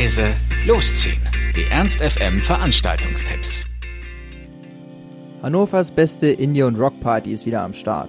leise, losziehen. Die Ernst FM Veranstaltungstipps. Hannovers beste Indie- und Rockparty ist wieder am Start.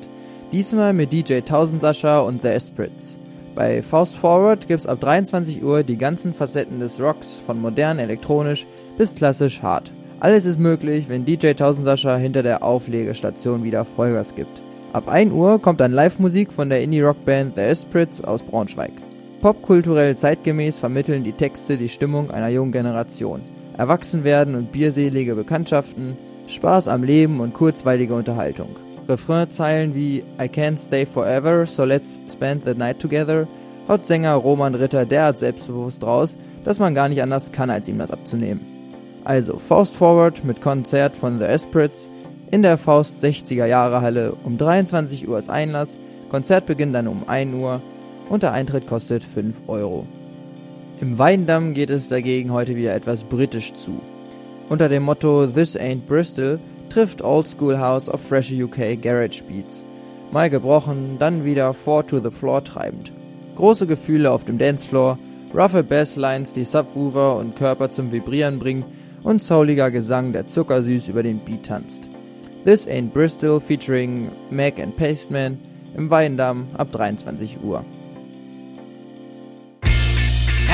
Diesmal mit DJ Tausendsascha und The Esprits. Bei Faust Forward gibt's ab 23 Uhr die ganzen Facetten des Rocks, von modern elektronisch bis klassisch hart. Alles ist möglich, wenn DJ Tausendsascha hinter der Auflegestation wieder Vollgas gibt. Ab 1 Uhr kommt dann Live-Musik von der Indie-Rockband The Esprits aus Braunschweig. Popkulturell zeitgemäß vermitteln die Texte die Stimmung einer jungen Generation. Erwachsenwerden und bierselige Bekanntschaften, Spaß am Leben und kurzweilige Unterhaltung. Refrainzeilen wie I can't stay forever, so let's spend the night together haut Sänger Roman Ritter derart selbstbewusst raus, dass man gar nicht anders kann, als ihm das abzunehmen. Also Faust Forward mit Konzert von The Esprits in der Faust 60er Jahre Halle um 23 Uhr ist Einlass, Konzert beginnt dann um 1 Uhr und der Eintritt kostet 5 Euro. Im Weindamm geht es dagegen heute wieder etwas britisch zu. Unter dem Motto This Ain't Bristol trifft Old School House of Fresh UK Garage Beats. Mal gebrochen, dann wieder Four to the Floor treibend. Große Gefühle auf dem Dancefloor, roughe Basslines, die Subwoofer und Körper zum Vibrieren bringen und souliger Gesang, der zuckersüß über den Beat tanzt. This Ain't Bristol featuring Mac and Pasteman im Weindamm ab 23 Uhr.